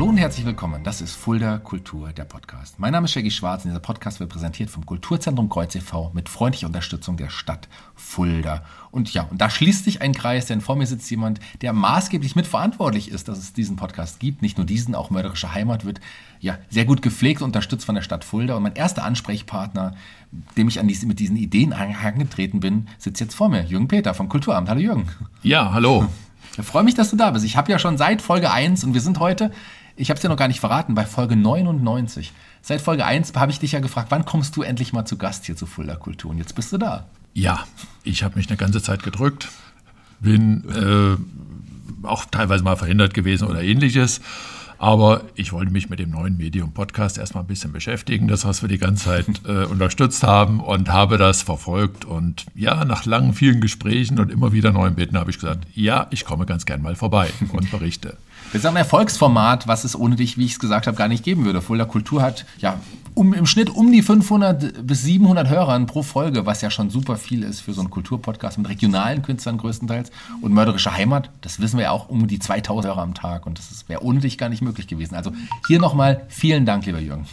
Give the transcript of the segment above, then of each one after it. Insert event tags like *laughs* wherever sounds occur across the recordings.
Hallo und herzlich willkommen. Das ist Fulda Kultur, der Podcast. Mein Name ist Shaggy Schwarz und dieser Podcast wird präsentiert vom Kulturzentrum Kreuz e.V. mit freundlicher Unterstützung der Stadt Fulda. Und ja, und da schließt sich ein Kreis, denn vor mir sitzt jemand, der maßgeblich mitverantwortlich ist, dass es diesen Podcast gibt. Nicht nur diesen, auch Mörderische Heimat wird ja sehr gut gepflegt und unterstützt von der Stadt Fulda. Und mein erster Ansprechpartner, dem ich an diese, mit diesen Ideen angetreten bin, sitzt jetzt vor mir. Jürgen Peter vom Kulturamt. Hallo Jürgen. Ja, hallo. *laughs* Ich freue mich, dass du da bist. Ich habe ja schon seit Folge 1 und wir sind heute ich habe es dir noch gar nicht verraten, bei Folge 99. Seit Folge 1 habe ich dich ja gefragt, wann kommst du endlich mal zu Gast hier zu Fulda Kultur? Und jetzt bist du da. Ja, ich habe mich eine ganze Zeit gedrückt, bin äh, auch teilweise mal verhindert gewesen oder ähnliches. Aber ich wollte mich mit dem neuen Medium-Podcast erstmal ein bisschen beschäftigen, das, was wir die ganze Zeit *laughs* äh, unterstützt haben und habe das verfolgt. Und ja, nach langen, vielen Gesprächen und immer wieder neuen Bitten habe ich gesagt, ja, ich komme ganz gern mal vorbei *laughs* und berichte. Das ist ein Erfolgsformat, was es ohne dich, wie ich es gesagt habe, gar nicht geben würde. Fulda Kultur hat ja um, im Schnitt um die 500 bis 700 Hörern pro Folge, was ja schon super viel ist für so einen Kulturpodcast mit regionalen Künstlern größtenteils. Und Mörderische Heimat, das wissen wir ja auch, um die 2000 Hörer am Tag. Und das wäre ohne dich gar nicht möglich gewesen. Also hier nochmal vielen Dank, lieber Jürgen.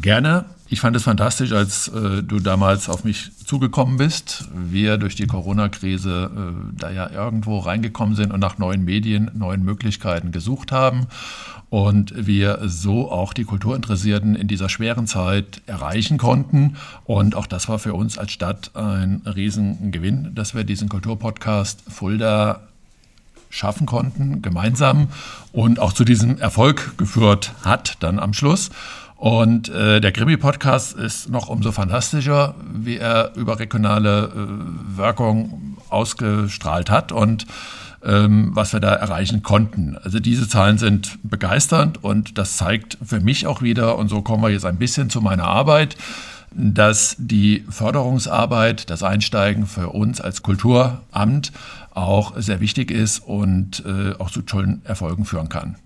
Gerne. Ich fand es fantastisch, als äh, du damals auf mich zugekommen bist. Wir durch die Corona-Krise äh, da ja irgendwo reingekommen sind und nach neuen Medien, neuen Möglichkeiten gesucht haben. Und wir so auch die Kulturinteressierten in dieser schweren Zeit erreichen konnten. Und auch das war für uns als Stadt ein Riesengewinn, dass wir diesen Kulturpodcast Fulda schaffen konnten, gemeinsam und auch zu diesem Erfolg geführt hat dann am Schluss. Und äh, der Krimi-Podcast ist noch umso fantastischer, wie er über regionale äh, Wirkung ausgestrahlt hat und ähm, was wir da erreichen konnten. Also diese Zahlen sind begeisternd und das zeigt für mich auch wieder, und so kommen wir jetzt ein bisschen zu meiner Arbeit, dass die Förderungsarbeit, das Einsteigen für uns als Kulturamt auch sehr wichtig ist und äh, auch zu tollen Erfolgen führen kann.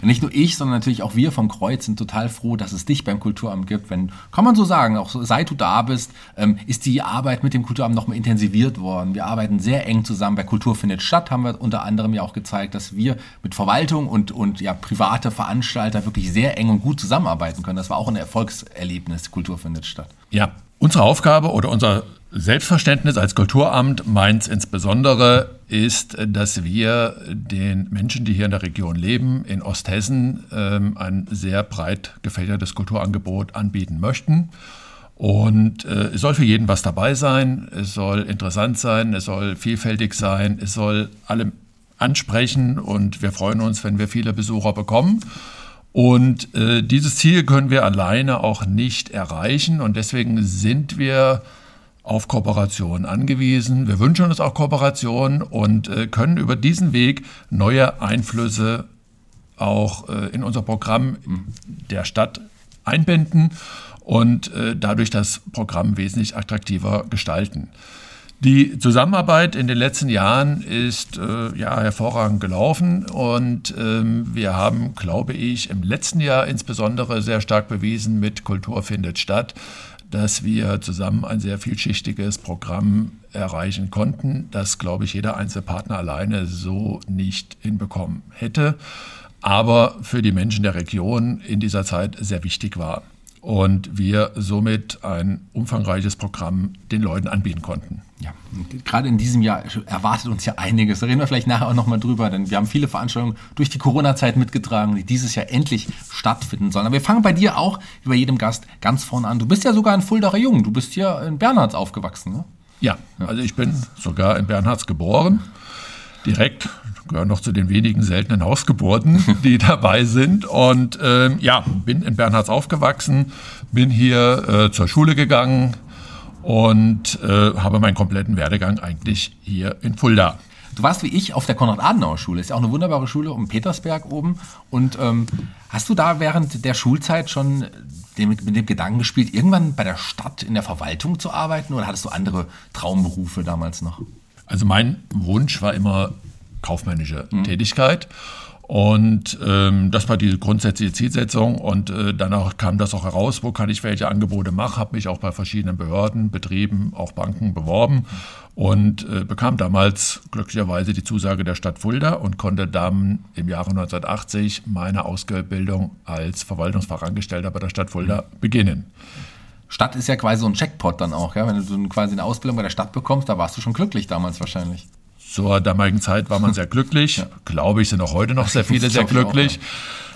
Nicht nur ich, sondern natürlich auch wir vom Kreuz sind total froh, dass es dich beim Kulturamt gibt. Wenn, kann man so sagen, auch seit du da bist, ähm, ist die Arbeit mit dem Kulturamt nochmal intensiviert worden. Wir arbeiten sehr eng zusammen. Bei Kultur findet statt, haben wir unter anderem ja auch gezeigt, dass wir mit Verwaltung und, und ja, private Veranstalter wirklich sehr eng und gut zusammenarbeiten können. Das war auch ein Erfolgserlebnis. Kultur findet statt. Ja, unsere Aufgabe oder unser Selbstverständnis als Kulturamt, meins insbesondere, ist, dass wir den Menschen, die hier in der Region leben, in Osthessen, ähm, ein sehr breit gefächertes Kulturangebot anbieten möchten. Und äh, es soll für jeden was dabei sein, es soll interessant sein, es soll vielfältig sein, es soll alle ansprechen. Und wir freuen uns, wenn wir viele Besucher bekommen. Und äh, dieses Ziel können wir alleine auch nicht erreichen. Und deswegen sind wir auf Kooperation angewiesen. Wir wünschen uns auch Kooperation und äh, können über diesen Weg neue Einflüsse auch äh, in unser Programm der Stadt einbinden und äh, dadurch das Programm wesentlich attraktiver gestalten. Die Zusammenarbeit in den letzten Jahren ist äh, ja hervorragend gelaufen und ähm, wir haben, glaube ich, im letzten Jahr insbesondere sehr stark bewiesen mit Kultur findet statt, dass wir zusammen ein sehr vielschichtiges Programm erreichen konnten, das, glaube ich, jeder einzelne Partner alleine so nicht hinbekommen hätte, aber für die Menschen der Region in dieser Zeit sehr wichtig war und wir somit ein umfangreiches Programm den Leuten anbieten konnten. Ja, gerade in diesem Jahr erwartet uns ja einiges. Da reden wir vielleicht nachher auch nochmal drüber, denn wir haben viele Veranstaltungen durch die Corona-Zeit mitgetragen, die dieses Jahr endlich stattfinden sollen. Aber wir fangen bei dir auch, wie bei jedem Gast, ganz vorne an. Du bist ja sogar ein Fuldaer Jung. Du bist hier in Bernhards aufgewachsen, ne? Ja, also ich bin sogar in Bernhards geboren. Direkt gehören noch zu den wenigen seltenen Hausgeburten, *laughs* die dabei sind. Und ähm, ja, bin in Bernhards aufgewachsen, bin hier äh, zur Schule gegangen und äh, habe meinen kompletten Werdegang eigentlich hier in Fulda. Du warst wie ich auf der Konrad-Adenauer-Schule, ist ja auch eine wunderbare Schule um Petersberg oben. Und ähm, hast du da während der Schulzeit schon dem, mit dem Gedanken gespielt, irgendwann bei der Stadt in der Verwaltung zu arbeiten oder hattest du andere Traumberufe damals noch? Also mein Wunsch war immer kaufmännische mhm. Tätigkeit. Und ähm, das war die grundsätzliche Zielsetzung. Und äh, danach kam das auch heraus, wo kann ich welche Angebote machen. Habe mich auch bei verschiedenen Behörden, Betrieben, auch Banken beworben und äh, bekam damals glücklicherweise die Zusage der Stadt Fulda und konnte dann im Jahre 1980 meine Ausbildung als Verwaltungsfachangestellter bei der Stadt Fulda beginnen. Stadt ist ja quasi so ein Checkpot dann auch, ja? wenn du quasi eine Ausbildung bei der Stadt bekommst, da warst du schon glücklich damals wahrscheinlich. Zur damaligen Zeit war man sehr glücklich. *laughs* ja. Glaube ich, sind auch heute noch sehr viele *laughs* sehr glücklich.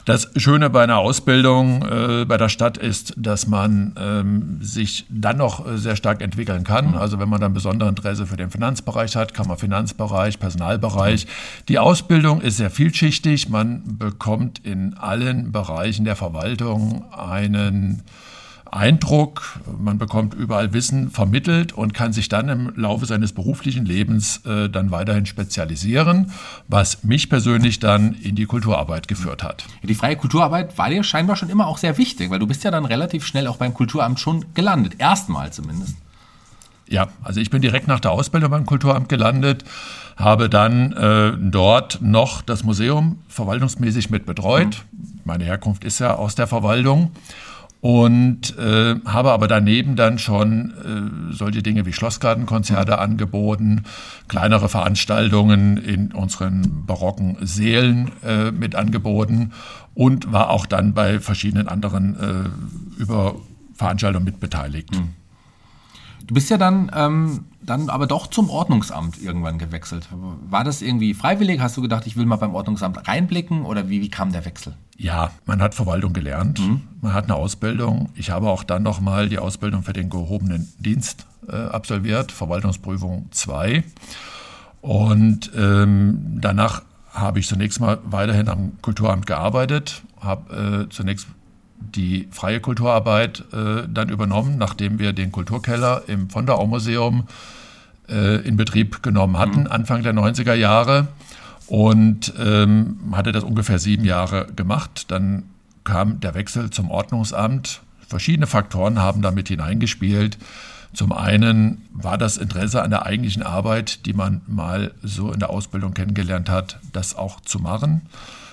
Das Schöne bei einer Ausbildung äh, bei der Stadt ist, dass man ähm, sich dann noch sehr stark entwickeln kann. Mhm. Also wenn man dann besondere Interesse für den Finanzbereich hat, kann man Finanzbereich, Personalbereich. Mhm. Die Ausbildung ist sehr vielschichtig. Man bekommt in allen Bereichen der Verwaltung einen Eindruck, man bekommt überall Wissen vermittelt und kann sich dann im Laufe seines beruflichen Lebens äh, dann weiterhin spezialisieren, was mich persönlich dann in die Kulturarbeit geführt hat. Die freie Kulturarbeit war dir scheinbar schon immer auch sehr wichtig, weil du bist ja dann relativ schnell auch beim Kulturamt schon gelandet, erstmal zumindest. Ja, also ich bin direkt nach der Ausbildung beim Kulturamt gelandet, habe dann äh, dort noch das Museum verwaltungsmäßig mit betreut. Mhm. Meine Herkunft ist ja aus der Verwaltung und äh, habe aber daneben dann schon äh, solche Dinge wie Schlossgartenkonzerte angeboten, kleinere Veranstaltungen in unseren barocken Sälen äh, mit angeboten und war auch dann bei verschiedenen anderen äh, über Veranstaltungen mitbeteiligt. Mhm. Du bist ja dann, ähm, dann aber doch zum Ordnungsamt irgendwann gewechselt. War das irgendwie freiwillig? Hast du gedacht, ich will mal beim Ordnungsamt reinblicken oder wie, wie kam der Wechsel? Ja, man hat Verwaltung gelernt, mhm. man hat eine Ausbildung. Ich habe auch dann nochmal die Ausbildung für den gehobenen Dienst äh, absolviert, Verwaltungsprüfung 2. Und ähm, danach habe ich zunächst mal weiterhin am Kulturamt gearbeitet, habe äh, zunächst die freie Kulturarbeit äh, dann übernommen, nachdem wir den Kulturkeller im von der Museum äh, in Betrieb genommen hatten, mhm. Anfang der 90er Jahre. Und ähm, hatte das ungefähr sieben Jahre gemacht. Dann kam der Wechsel zum Ordnungsamt. Verschiedene Faktoren haben damit hineingespielt. Zum einen war das Interesse an der eigentlichen Arbeit, die man mal so in der Ausbildung kennengelernt hat, das auch zu machen.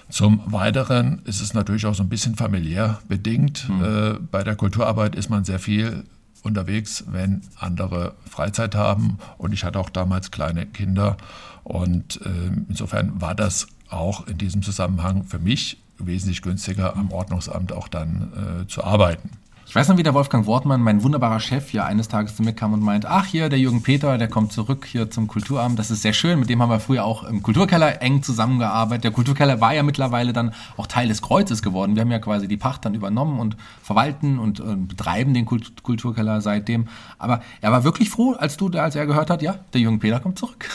Zum Weiteren ist es natürlich auch so ein bisschen familiär bedingt. Mhm. Äh, bei der Kulturarbeit ist man sehr viel unterwegs, wenn andere Freizeit haben. Und ich hatte auch damals kleine Kinder. Und äh, insofern war das auch in diesem Zusammenhang für mich wesentlich günstiger, am Ordnungsamt auch dann äh, zu arbeiten. Ich weiß noch, wie der Wolfgang Wortmann, mein wunderbarer Chef, ja eines Tages zu mir kam und meint, ach hier, der Jürgen Peter, der kommt zurück hier zum Kulturamt, das ist sehr schön, mit dem haben wir früher auch im Kulturkeller eng zusammengearbeitet. Der Kulturkeller war ja mittlerweile dann auch Teil des Kreuzes geworden. Wir haben ja quasi die Pacht dann übernommen und verwalten und äh, betreiben den Kult Kulturkeller seitdem. Aber er war wirklich froh, als du, als er gehört hat, ja, der Jürgen Peter kommt zurück.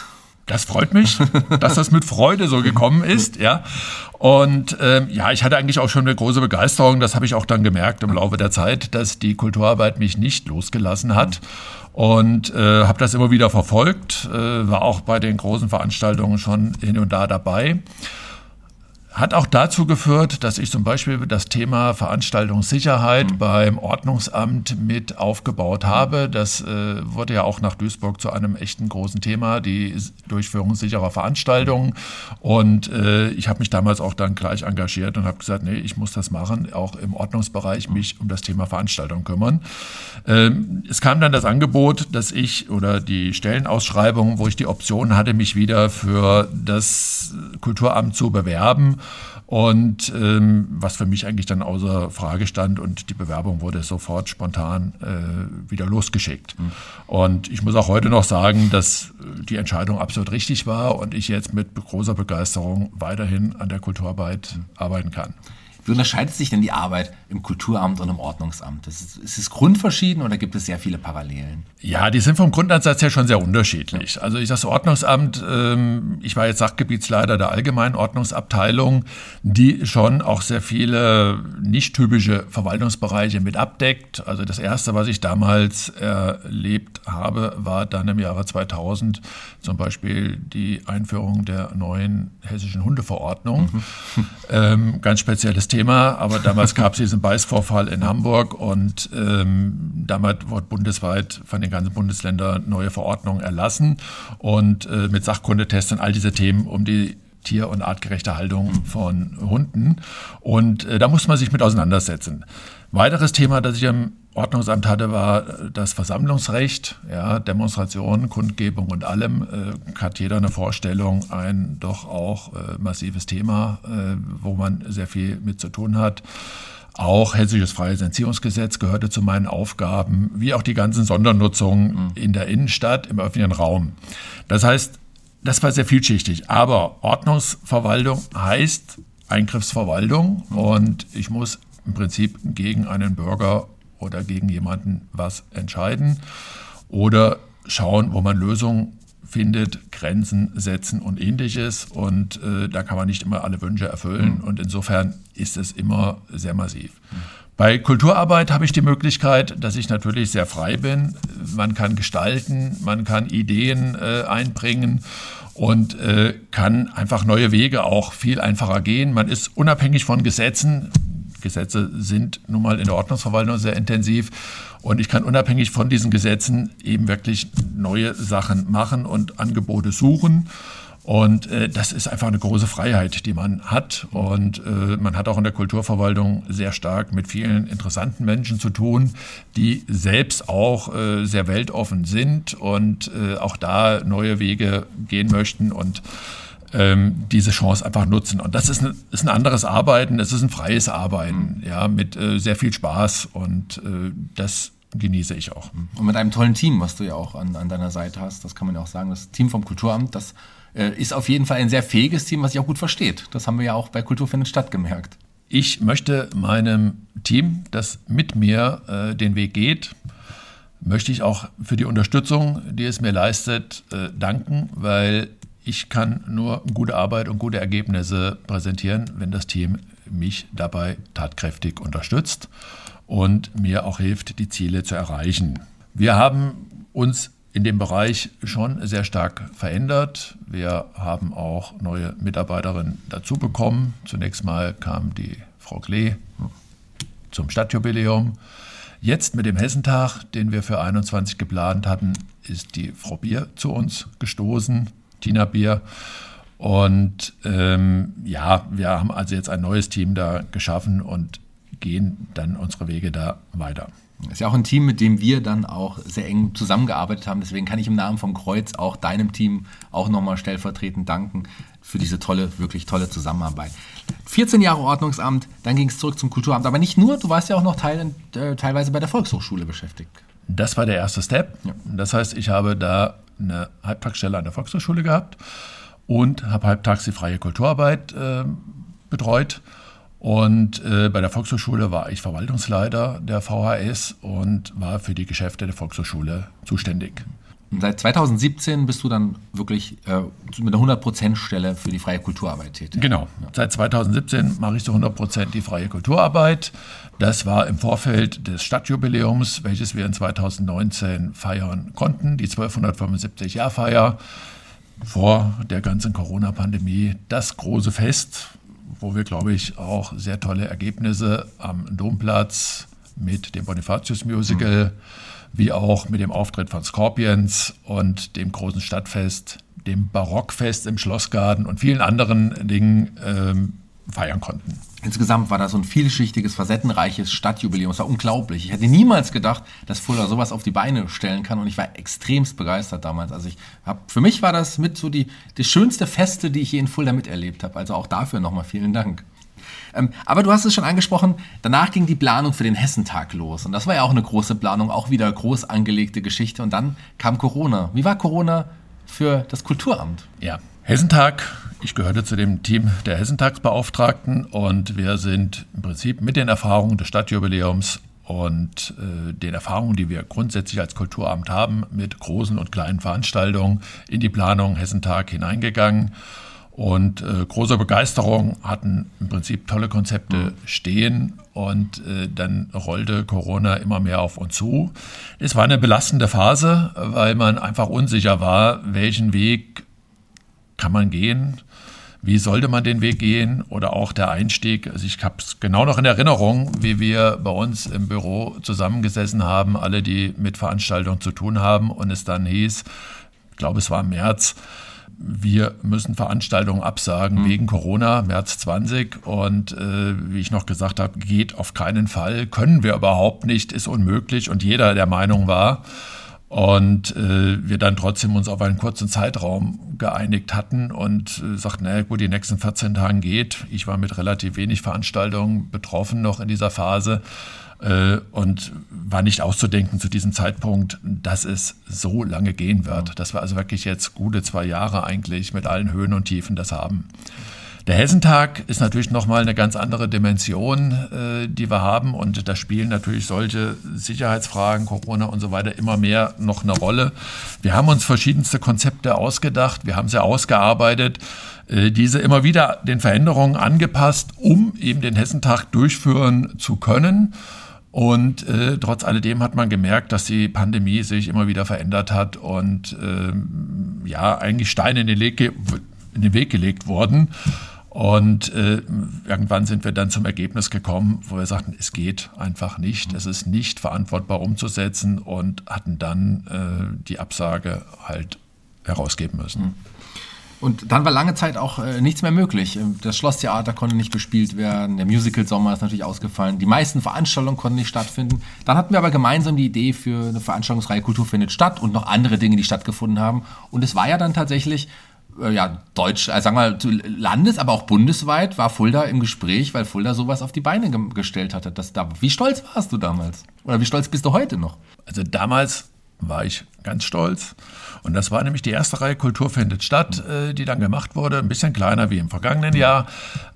Das freut mich, dass das mit Freude so gekommen ist, ja. Und ähm, ja, ich hatte eigentlich auch schon eine große Begeisterung. Das habe ich auch dann gemerkt im Laufe der Zeit, dass die Kulturarbeit mich nicht losgelassen hat. Und äh, habe das immer wieder verfolgt, äh, war auch bei den großen Veranstaltungen schon hin und da dabei. Hat auch dazu geführt, dass ich zum Beispiel das Thema Veranstaltungssicherheit mhm. beim Ordnungsamt mit aufgebaut habe. Das äh, wurde ja auch nach Duisburg zu einem echten großen Thema, die Durchführung sicherer Veranstaltungen. Und äh, ich habe mich damals auch dann gleich engagiert und habe gesagt, nee, ich muss das machen, auch im Ordnungsbereich mich um das Thema Veranstaltung kümmern. Ähm, es kam dann das Angebot, dass ich oder die Stellenausschreibung, wo ich die Option hatte, mich wieder für das Kulturamt zu bewerben. Und ähm, was für mich eigentlich dann außer Frage stand und die Bewerbung wurde sofort spontan äh, wieder losgeschickt. Mhm. Und ich muss auch heute noch sagen, dass die Entscheidung absolut richtig war und ich jetzt mit großer Begeisterung weiterhin an der Kulturarbeit mhm. arbeiten kann. Wie unterscheidet sich denn die Arbeit im Kulturamt und im Ordnungsamt? Ist es, ist grundverschieden oder gibt es sehr viele Parallelen? Ja, die sind vom Grundansatz her schon sehr unterschiedlich. Also ich das Ordnungsamt, ähm, ich war jetzt Sachgebietsleiter der Allgemeinen Ordnungsabteilung, die schon auch sehr viele nicht typische Verwaltungsbereiche mit abdeckt. Also das erste, was ich damals erlebt habe, war dann im Jahre 2000 zum Beispiel die Einführung der neuen hessischen Hundeverordnung. Mhm. Ähm, ganz spezielles Thema, aber damals gab es diesen Beißvorfall in Hamburg und ähm, damals wurde bundesweit von den ganzen Bundesländern neue Verordnungen erlassen und äh, mit Sachkundetests und all diese Themen, um die tier- und artgerechte Haltung von Hunden. Und äh, da muss man sich mit auseinandersetzen. Weiteres Thema, das ich im Ordnungsamt hatte, war das Versammlungsrecht, ja, Demonstrationen, Kundgebung und allem. Äh, hat jeder eine Vorstellung, ein doch auch äh, massives Thema, äh, wo man sehr viel mit zu tun hat. Auch Hessisches Freies Entziehungsgesetz gehörte zu meinen Aufgaben, wie auch die ganzen Sondernutzungen mhm. in der Innenstadt, im öffentlichen Raum. Das heißt, das war sehr vielschichtig. Aber Ordnungsverwaltung heißt Eingriffsverwaltung mhm. und ich muss im Prinzip gegen einen Bürger oder gegen jemanden was entscheiden oder schauen, wo man Lösungen findet, Grenzen setzen und ähnliches. Und äh, da kann man nicht immer alle Wünsche erfüllen. Mhm. Und insofern ist es immer sehr massiv. Mhm. Bei Kulturarbeit habe ich die Möglichkeit, dass ich natürlich sehr frei bin. Man kann gestalten, man kann Ideen äh, einbringen und äh, kann einfach neue Wege auch viel einfacher gehen. Man ist unabhängig von Gesetzen. Gesetze sind nun mal in der Ordnungsverwaltung sehr intensiv. Und ich kann unabhängig von diesen Gesetzen eben wirklich neue Sachen machen und Angebote suchen. Und äh, das ist einfach eine große Freiheit, die man hat. Und äh, man hat auch in der Kulturverwaltung sehr stark mit vielen interessanten Menschen zu tun, die selbst auch äh, sehr weltoffen sind und äh, auch da neue Wege gehen möchten. Und ähm, diese Chance einfach nutzen. Und das ist ein, ist ein anderes Arbeiten, es ist ein freies Arbeiten, mhm. ja, mit äh, sehr viel Spaß und äh, das genieße ich auch. Und mit einem tollen Team, was du ja auch an, an deiner Seite hast, das kann man ja auch sagen, das Team vom Kulturamt, das äh, ist auf jeden Fall ein sehr fähiges Team, was sich auch gut versteht. Das haben wir ja auch bei Kultur findet statt gemerkt. Ich möchte meinem Team, das mit mir äh, den Weg geht, möchte ich auch für die Unterstützung, die es mir leistet, äh, danken, weil ich kann nur gute Arbeit und gute Ergebnisse präsentieren, wenn das Team mich dabei tatkräftig unterstützt und mir auch hilft, die Ziele zu erreichen. Wir haben uns in dem Bereich schon sehr stark verändert. Wir haben auch neue Mitarbeiterinnen dazu bekommen. Zunächst mal kam die Frau Klee zum Stadtjubiläum. Jetzt mit dem Hessentag, den wir für 21 geplant hatten, ist die Frau Bier zu uns gestoßen. Tina Bier. Und ähm, ja, wir haben also jetzt ein neues Team da geschaffen und gehen dann unsere Wege da weiter. Das ist ja auch ein Team, mit dem wir dann auch sehr eng zusammengearbeitet haben. Deswegen kann ich im Namen vom Kreuz auch deinem Team auch nochmal stellvertretend danken für diese tolle, wirklich tolle Zusammenarbeit. 14 Jahre Ordnungsamt, dann ging es zurück zum Kulturamt. Aber nicht nur, du warst ja auch noch teil, äh, teilweise bei der Volkshochschule beschäftigt. Das war der erste Step. Ja. Das heißt, ich habe da eine Halbtagsstelle an der Volkshochschule gehabt und habe halbtags die freie Kulturarbeit äh, betreut. Und äh, bei der Volkshochschule war ich Verwaltungsleiter der VHS und war für die Geschäfte der Volkshochschule zuständig. Seit 2017 bist du dann wirklich äh, mit einer 100%-Stelle für die freie Kulturarbeit tätig. Genau. Ja. Seit 2017 mache ich zu 100% die freie Kulturarbeit. Das war im Vorfeld des Stadtjubiläums, welches wir in 2019 feiern konnten, die 1275-Jahr-Feier vor der ganzen Corona-Pandemie. Das große Fest, wo wir, glaube ich, auch sehr tolle Ergebnisse am Domplatz mit dem Bonifatius-Musical mhm wie auch mit dem Auftritt von Scorpions und dem großen Stadtfest, dem Barockfest im Schlossgarten und vielen anderen Dingen ähm, feiern konnten. Insgesamt war das so ein vielschichtiges, facettenreiches Stadtjubiläum. Es war unglaublich. Ich hätte niemals gedacht, dass Fulda sowas auf die Beine stellen kann und ich war extremst begeistert damals. Also ich hab, für mich war das mit so die, die schönste Feste, die ich je in Fulda miterlebt habe. Also auch dafür nochmal vielen Dank. Ähm, aber du hast es schon angesprochen, danach ging die Planung für den Hessentag los. Und das war ja auch eine große Planung, auch wieder groß angelegte Geschichte. Und dann kam Corona. Wie war Corona für das Kulturamt? Ja, Hessentag. Ich gehörte zu dem Team der Hessentagsbeauftragten und wir sind im Prinzip mit den Erfahrungen des Stadtjubiläums und äh, den Erfahrungen, die wir grundsätzlich als Kulturamt haben, mit großen und kleinen Veranstaltungen in die Planung Hessentag hineingegangen und äh, große Begeisterung, hatten im Prinzip tolle Konzepte mhm. stehen und äh, dann rollte Corona immer mehr auf uns zu. Es war eine belastende Phase, weil man einfach unsicher war, welchen Weg kann man gehen, wie sollte man den Weg gehen oder auch der Einstieg. Also ich habe es genau noch in Erinnerung, wie wir bei uns im Büro zusammengesessen haben, alle, die mit Veranstaltungen zu tun haben und es dann hieß, ich glaube es war im März, wir müssen Veranstaltungen absagen mhm. wegen Corona, März 20. Und äh, wie ich noch gesagt habe, geht auf keinen Fall, können wir überhaupt nicht, ist unmöglich. Und jeder der Meinung war, und äh, wir dann trotzdem uns auf einen kurzen Zeitraum geeinigt hatten und äh, sagten, na gut, die nächsten 14 Tage geht. Ich war mit relativ wenig Veranstaltungen betroffen noch in dieser Phase und war nicht auszudenken zu diesem Zeitpunkt, dass es so lange gehen wird. Dass wir also wirklich jetzt gute zwei Jahre eigentlich mit allen Höhen und Tiefen das haben. Der Hessentag ist natürlich nochmal eine ganz andere Dimension, äh, die wir haben. Und da spielen natürlich solche Sicherheitsfragen, Corona und so weiter immer mehr noch eine Rolle. Wir haben uns verschiedenste Konzepte ausgedacht. Wir haben sie ausgearbeitet äh, diese immer wieder den Veränderungen angepasst, um eben den Hessentag durchführen zu können. Und äh, trotz alledem hat man gemerkt, dass die Pandemie sich immer wieder verändert hat und ähm, ja, eigentlich Steine in den, in den Weg gelegt wurden. Und äh, irgendwann sind wir dann zum Ergebnis gekommen, wo wir sagten, es geht einfach nicht, es ist nicht verantwortbar umzusetzen und hatten dann äh, die Absage halt herausgeben müssen. Mhm. Und dann war lange Zeit auch äh, nichts mehr möglich. Das Schlosstheater konnte nicht bespielt werden, der Musical-Sommer ist natürlich ausgefallen, die meisten Veranstaltungen konnten nicht stattfinden. Dann hatten wir aber gemeinsam die Idee für eine Veranstaltungsreihe Kultur findet statt und noch andere Dinge, die stattgefunden haben. Und es war ja dann tatsächlich äh, ja, deutsch, äh, sagen wir mal, landes-, aber auch bundesweit war Fulda im Gespräch, weil Fulda sowas auf die Beine ge gestellt hatte. Das da, wie stolz warst du damals? Oder wie stolz bist du heute noch? Also damals war ich ganz stolz. Und das war nämlich die erste Reihe Kultur findet statt, äh, die dann gemacht wurde. Ein bisschen kleiner wie im vergangenen Jahr.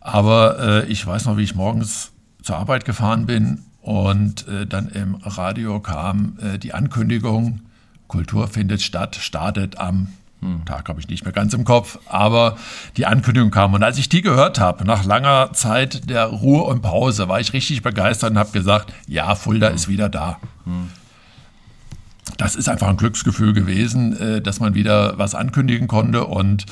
Aber äh, ich weiß noch, wie ich morgens zur Arbeit gefahren bin und äh, dann im Radio kam äh, die Ankündigung, Kultur findet statt, startet am hm. Tag habe ich nicht mehr ganz im Kopf, aber die Ankündigung kam. Und als ich die gehört habe, nach langer Zeit der Ruhe und Pause, war ich richtig begeistert und habe gesagt, ja, Fulda hm. ist wieder da. Hm. Das ist einfach ein Glücksgefühl gewesen, äh, dass man wieder was ankündigen konnte. Und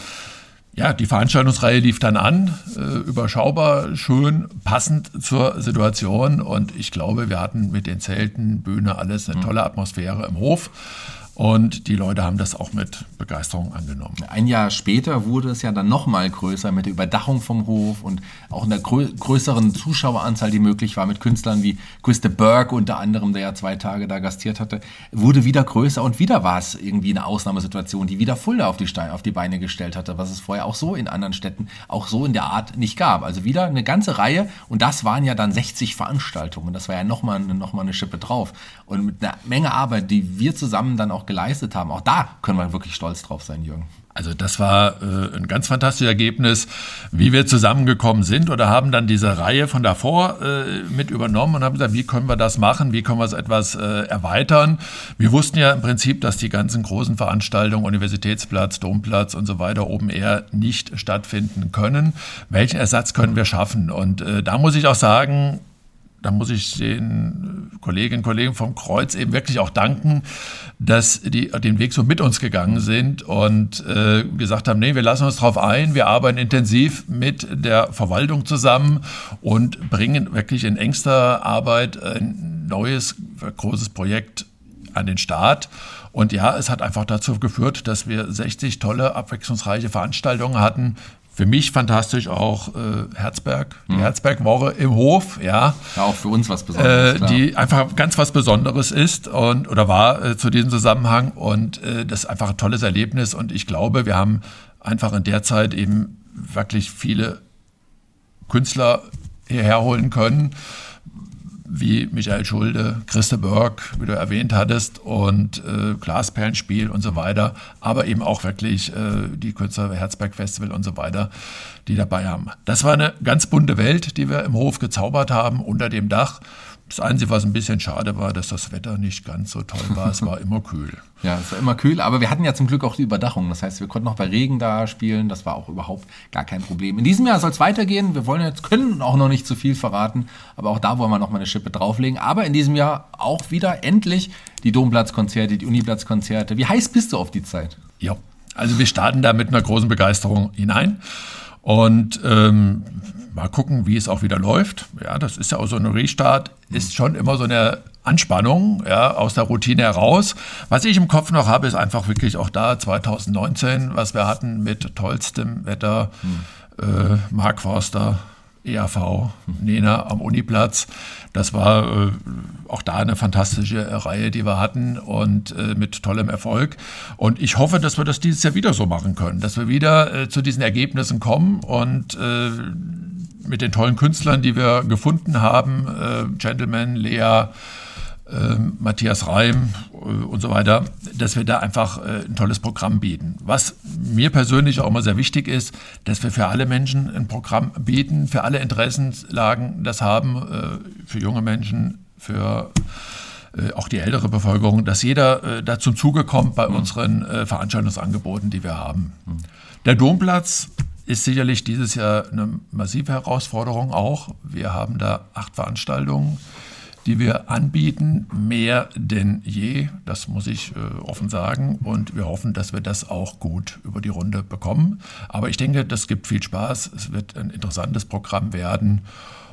ja, die Veranstaltungsreihe lief dann an, äh, überschaubar, schön, passend zur Situation. Und ich glaube, wir hatten mit den Zelten, Bühne, alles eine hm. tolle Atmosphäre im Hof. Und die Leute haben das auch mit Begeisterung angenommen. Ein Jahr später wurde es ja dann noch mal größer mit der Überdachung vom Hof und auch einer grö größeren Zuschaueranzahl, die möglich war, mit Künstlern wie Christa Burke unter anderem, der ja zwei Tage da gastiert hatte, wurde wieder größer und wieder war es irgendwie eine Ausnahmesituation, die wieder Fulda auf die, Steine, auf die Beine gestellt hatte, was es vorher auch so in anderen Städten auch so in der Art nicht gab. Also wieder eine ganze Reihe und das waren ja dann 60 Veranstaltungen. Das war ja nochmal noch mal eine Schippe drauf. Und mit einer Menge Arbeit, die wir zusammen dann auch geleistet haben. Auch da können wir wirklich stolz drauf sein, Jürgen. Also das war äh, ein ganz fantastisches Ergebnis, wie wir zusammengekommen sind oder haben dann diese Reihe von davor äh, mit übernommen und haben gesagt, wie können wir das machen, wie können wir es etwas äh, erweitern. Wir wussten ja im Prinzip, dass die ganzen großen Veranstaltungen, Universitätsplatz, Domplatz und so weiter oben eher nicht stattfinden können. Welchen Ersatz können wir schaffen? Und äh, da muss ich auch sagen, da muss ich den Kolleginnen und Kollegen vom Kreuz eben wirklich auch danken, dass die den Weg so mit uns gegangen sind und äh, gesagt haben, nee, wir lassen uns darauf ein, wir arbeiten intensiv mit der Verwaltung zusammen und bringen wirklich in engster Arbeit ein neues, großes Projekt an den Start. Und ja, es hat einfach dazu geführt, dass wir 60 tolle, abwechslungsreiche Veranstaltungen hatten für mich fantastisch auch äh, Herzberg, die mhm. Herzberg-Woche im Hof, ja. Ja, auch für uns was Besonderes. Äh, die einfach ganz was Besonderes ist und oder war äh, zu diesem Zusammenhang und äh, das ist einfach ein tolles Erlebnis und ich glaube, wir haben einfach in der Zeit eben wirklich viele Künstler hierher holen können wie Michael Schulde, Christe Berg, wie du erwähnt hattest, und äh, Glasperlenspiel und so weiter, aber eben auch wirklich äh, die Künstler Herzberg Festival und so weiter, die dabei haben. Das war eine ganz bunte Welt, die wir im Hof gezaubert haben, unter dem Dach. Das Einzige, was ein bisschen schade war, dass das Wetter nicht ganz so toll war. Es war immer kühl. *laughs* Ja, es war immer kühl, aber wir hatten ja zum Glück auch die Überdachung. Das heißt, wir konnten auch bei Regen da spielen. Das war auch überhaupt gar kein Problem. In diesem Jahr soll es weitergehen. Wir wollen jetzt, können auch noch nicht zu viel verraten, aber auch da wollen wir noch mal eine Schippe drauflegen. Aber in diesem Jahr auch wieder endlich die Domplatzkonzerte, die Uniplatzkonzerte. Wie heiß bist du auf die Zeit? Ja, also wir starten da mit einer großen Begeisterung hinein. Und ähm, mal gucken, wie es auch wieder läuft. Ja, das ist ja auch so ein Restart, ist schon immer so eine Anspannung ja, aus der Routine heraus. Was ich im Kopf noch habe, ist einfach wirklich auch da 2019, was wir hatten mit tollstem Wetter, hm. äh, Mark Forster, EAV, Nena am Uniplatz. Das war äh, auch da eine fantastische Reihe, die wir hatten und äh, mit tollem Erfolg. Und ich hoffe, dass wir das dieses Jahr wieder so machen können, dass wir wieder äh, zu diesen Ergebnissen kommen und äh, mit den tollen Künstlern, die wir gefunden haben, äh, Gentleman, Lea, Matthias Reim äh, und so weiter, dass wir da einfach äh, ein tolles Programm bieten. Was mir persönlich auch immer sehr wichtig ist, dass wir für alle Menschen ein Programm bieten, für alle Interessenlagen das haben, äh, für junge Menschen, für auch die ältere Bevölkerung, dass jeder da zum Zuge kommt bei mhm. unseren Veranstaltungsangeboten, die wir haben. Mhm. Der Domplatz ist sicherlich dieses Jahr eine massive Herausforderung auch. Wir haben da acht Veranstaltungen die wir anbieten, mehr denn je. Das muss ich äh, offen sagen. Und wir hoffen, dass wir das auch gut über die Runde bekommen. Aber ich denke, das gibt viel Spaß. Es wird ein interessantes Programm werden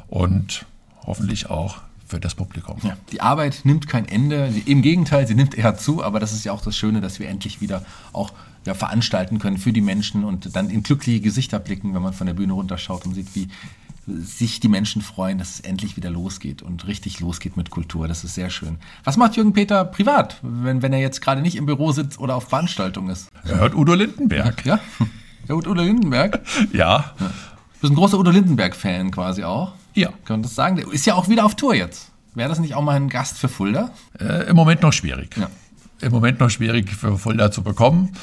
und hoffentlich auch für das Publikum. Ja, die Arbeit nimmt kein Ende. Im Gegenteil, sie nimmt eher zu. Aber das ist ja auch das Schöne, dass wir endlich wieder auch ja, veranstalten können für die Menschen und dann in glückliche Gesichter blicken, wenn man von der Bühne runterschaut und sieht, wie sich die Menschen freuen, dass es endlich wieder losgeht und richtig losgeht mit Kultur. Das ist sehr schön. Was macht Jürgen Peter privat, wenn, wenn er jetzt gerade nicht im Büro sitzt oder auf Veranstaltung ist? Er hört Udo Lindenberg. Ja? Er hört Udo Lindenberg? Ja. Du bist ein großer Udo Lindenberg-Fan quasi auch. Ja. Kann man das sagen? Der ist ja auch wieder auf Tour jetzt. Wäre das nicht auch mal ein Gast für Fulda? Äh, Im Moment noch schwierig. Ja im Moment noch schwierig für Fulda zu bekommen.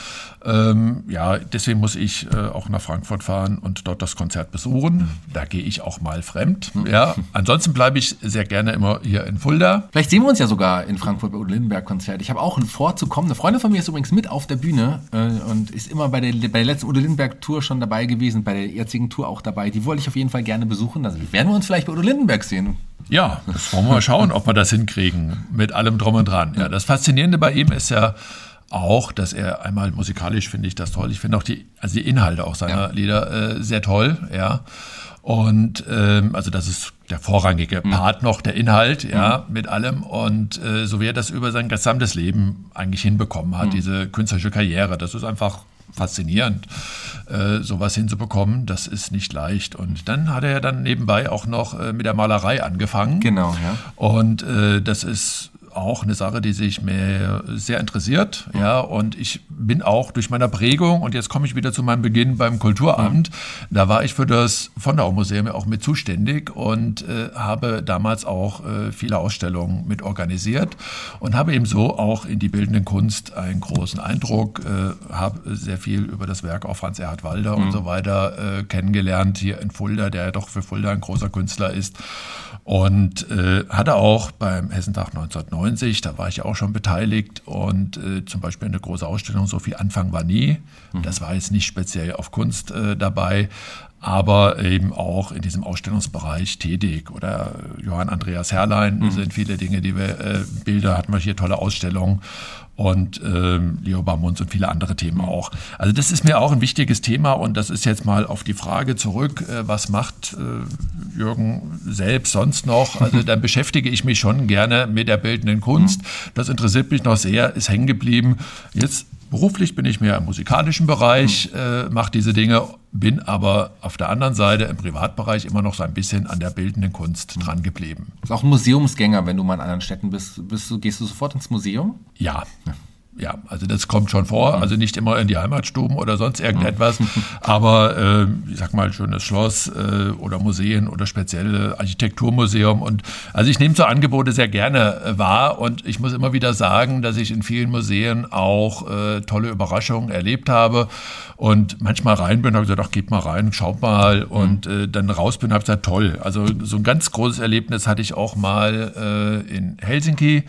Ähm, ja, deswegen muss ich äh, auch nach Frankfurt fahren und dort das Konzert besuchen. Da gehe ich auch mal fremd. Ja, ansonsten bleibe ich sehr gerne immer hier in Fulda. Vielleicht sehen wir uns ja sogar in Frankfurt bei Udo Lindenberg Konzert. Ich habe auch ein Vorzukommen. Eine Freundin von mir ist übrigens mit auf der Bühne äh, und ist immer bei der, bei der letzten Udo Lindenberg Tour schon dabei gewesen, bei der jetzigen Tour auch dabei. Die wollte ich auf jeden Fall gerne besuchen. Also werden wir uns vielleicht bei Udo Lindenberg sehen. Ja, das wollen wir mal schauen, ob wir das hinkriegen mit allem drum und dran. Ja, das Faszinierende bei ihm ist ja auch, dass er einmal musikalisch finde ich das toll. Ich finde auch die, also die Inhalte auch seiner ja. Lieder äh, sehr toll, ja. Und ähm, also das ist der vorrangige mhm. Part noch, der Inhalt, ja, mhm. mit allem. Und äh, so wie er das über sein gesamtes Leben eigentlich hinbekommen hat, mhm. diese künstlerische Karriere, das ist einfach faszinierend, äh, sowas hinzubekommen. Das ist nicht leicht. Und dann hat er ja dann nebenbei auch noch äh, mit der Malerei angefangen. Genau, ja. Und äh, das ist auch eine Sache, die sich mir sehr interessiert. Mhm. Ja, und ich bin auch durch meine Prägung, und jetzt komme ich wieder zu meinem Beginn beim Kulturamt, mhm. da war ich für das Fondau-Museum auch mit zuständig und äh, habe damals auch äh, viele Ausstellungen mit organisiert und habe eben so auch in die bildende Kunst einen großen Eindruck, äh, habe sehr viel über das Werk auch Franz Erhard Walder mhm. und so weiter äh, kennengelernt, hier in Fulda, der ja doch für Fulda ein großer Künstler ist. Und äh, hatte auch beim Hessentag 1990, da war ich ja auch schon beteiligt und äh, zum Beispiel eine große Ausstellung, so viel Anfang war nie. Mhm. Das war jetzt nicht speziell auf Kunst äh, dabei, aber eben auch in diesem Ausstellungsbereich tätig. Oder Johann Andreas Herrlein mhm. sind viele Dinge, die wir, äh, Bilder hatten wir hier, tolle Ausstellungen und ähm, Leo Barmunds und viele andere Themen auch. Also das ist mir auch ein wichtiges Thema und das ist jetzt mal auf die Frage zurück, äh, was macht äh, Jürgen selbst sonst noch? Also *laughs* dann beschäftige ich mich schon gerne mit der bildenden Kunst. Das interessiert mich noch sehr, ist hängen geblieben. Jetzt Beruflich bin ich mehr im musikalischen Bereich, mhm. äh, mache diese Dinge, bin aber auf der anderen Seite im Privatbereich immer noch so ein bisschen an der bildenden Kunst mhm. dran geblieben. Du bist auch ein Museumsgänger, wenn du mal in anderen Städten bist. bist du, gehst du sofort ins Museum? Ja. ja. Ja, also das kommt schon vor, mhm. also nicht immer in die Heimatstuben oder sonst irgendetwas, mhm. aber äh, ich sag mal schönes Schloss äh, oder Museen oder spezielle Architekturmuseum und also ich nehme so Angebote sehr gerne äh, wahr und ich muss immer wieder sagen, dass ich in vielen Museen auch äh, tolle Überraschungen erlebt habe und manchmal rein bin, habe gesagt, ach geht mal rein, schaut mal und mhm. äh, dann raus bin, habe gesagt, toll. Also so ein ganz großes Erlebnis hatte ich auch mal äh, in Helsinki.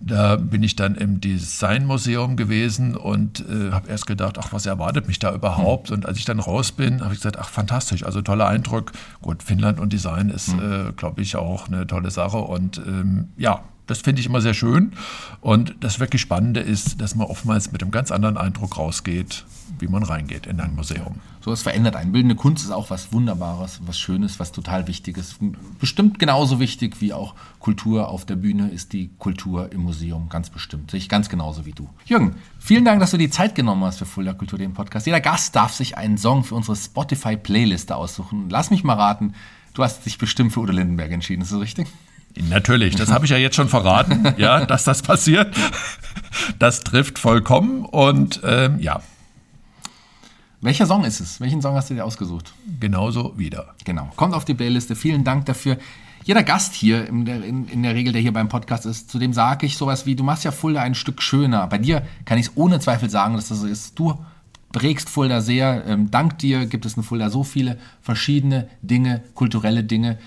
Da bin ich dann im Designmuseum gewesen und äh, habe erst gedacht, ach, was erwartet mich da überhaupt? Mhm. Und als ich dann raus bin, habe ich gesagt, ach, fantastisch, also toller Eindruck. Gut, Finnland und Design ist, mhm. äh, glaube ich, auch eine tolle Sache. Und ähm, ja, Das finde ich immer sehr schön. Und das wirklich Spannende ist, dass man oftmals mit einem ganz anderen Eindruck rausgeht, wie man reingeht in ein Museum. So, es verändert einen. Bildende Kunst ist auch was Wunderbares, was Schönes, was total Wichtiges. Bestimmt genauso wichtig wie auch Kultur auf der Bühne ist die Kultur im Museum. Ganz bestimmt. Sehe ich ganz genauso wie du. Jürgen, vielen Dank, dass du die Zeit genommen hast für Fulda Kultur, den Podcast. Jeder Gast darf sich einen Song für unsere Spotify-Playliste aussuchen. Lass mich mal raten, du hast dich bestimmt für Udo Lindenberg entschieden. Ist das richtig? Natürlich, das habe ich ja jetzt schon verraten, *laughs* ja, dass das passiert. Das trifft vollkommen und ähm, ja. Welcher Song ist es? Welchen Song hast du dir ausgesucht? Genauso wieder. Genau. Kommt auf die Playliste. Vielen Dank dafür. Jeder Gast hier in der, in, in der Regel, der hier beim Podcast ist, zu dem sage ich sowas wie, du machst ja Fulda ein Stück schöner. Bei dir kann ich es ohne Zweifel sagen, dass das so ist. Du prägst Fulda sehr. Ähm, dank dir gibt es in Fulda so viele verschiedene Dinge, kulturelle Dinge.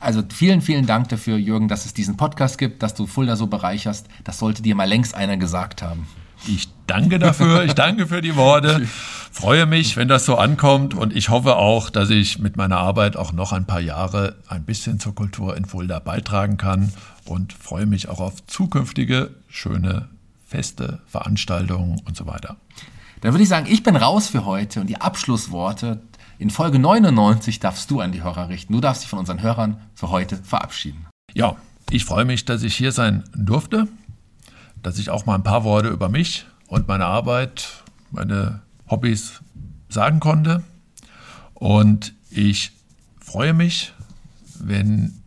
Also vielen, vielen Dank dafür, Jürgen, dass es diesen Podcast gibt, dass du Fulda so bereicherst. Das sollte dir mal längst einer gesagt haben. Ich danke dafür, ich danke für die Worte. Freue mich, wenn das so ankommt und ich hoffe auch, dass ich mit meiner Arbeit auch noch ein paar Jahre ein bisschen zur Kultur in Fulda beitragen kann und freue mich auch auf zukünftige schöne Feste, Veranstaltungen und so weiter. Dann würde ich sagen, ich bin raus für heute und die Abschlussworte in Folge 99 darfst du an die Hörer richten. Du darfst dich von unseren Hörern für heute verabschieden. Ja, ich freue mich, dass ich hier sein durfte, dass ich auch mal ein paar Worte über mich und meine Arbeit, meine Hobbys sagen konnte. Und ich freue mich, wenn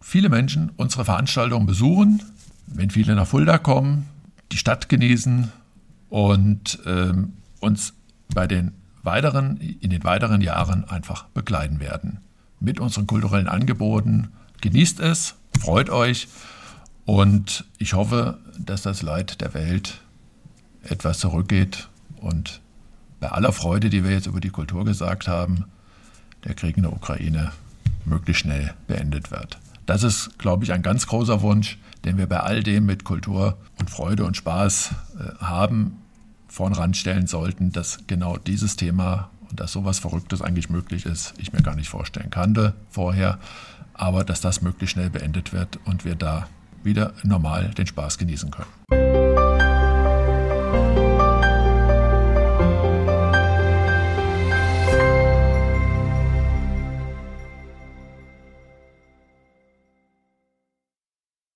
viele Menschen unsere Veranstaltung besuchen, wenn viele nach Fulda kommen, die Stadt genießen und ähm, uns bei den weiteren, in den weiteren Jahren einfach begleiten werden. Mit unseren kulturellen Angeboten. Genießt es, freut euch und ich hoffe, dass das Leid der Welt etwas zurückgeht und bei aller Freude, die wir jetzt über die Kultur gesagt haben, der Krieg in der Ukraine möglichst schnell beendet wird. Das ist, glaube ich, ein ganz großer Wunsch, den wir bei all dem mit Kultur und Freude und Spaß äh, haben vorn ranstellen sollten, dass genau dieses Thema und dass sowas Verrücktes eigentlich möglich ist, ich mir gar nicht vorstellen kannte vorher, aber dass das möglichst schnell beendet wird und wir da wieder normal den Spaß genießen können.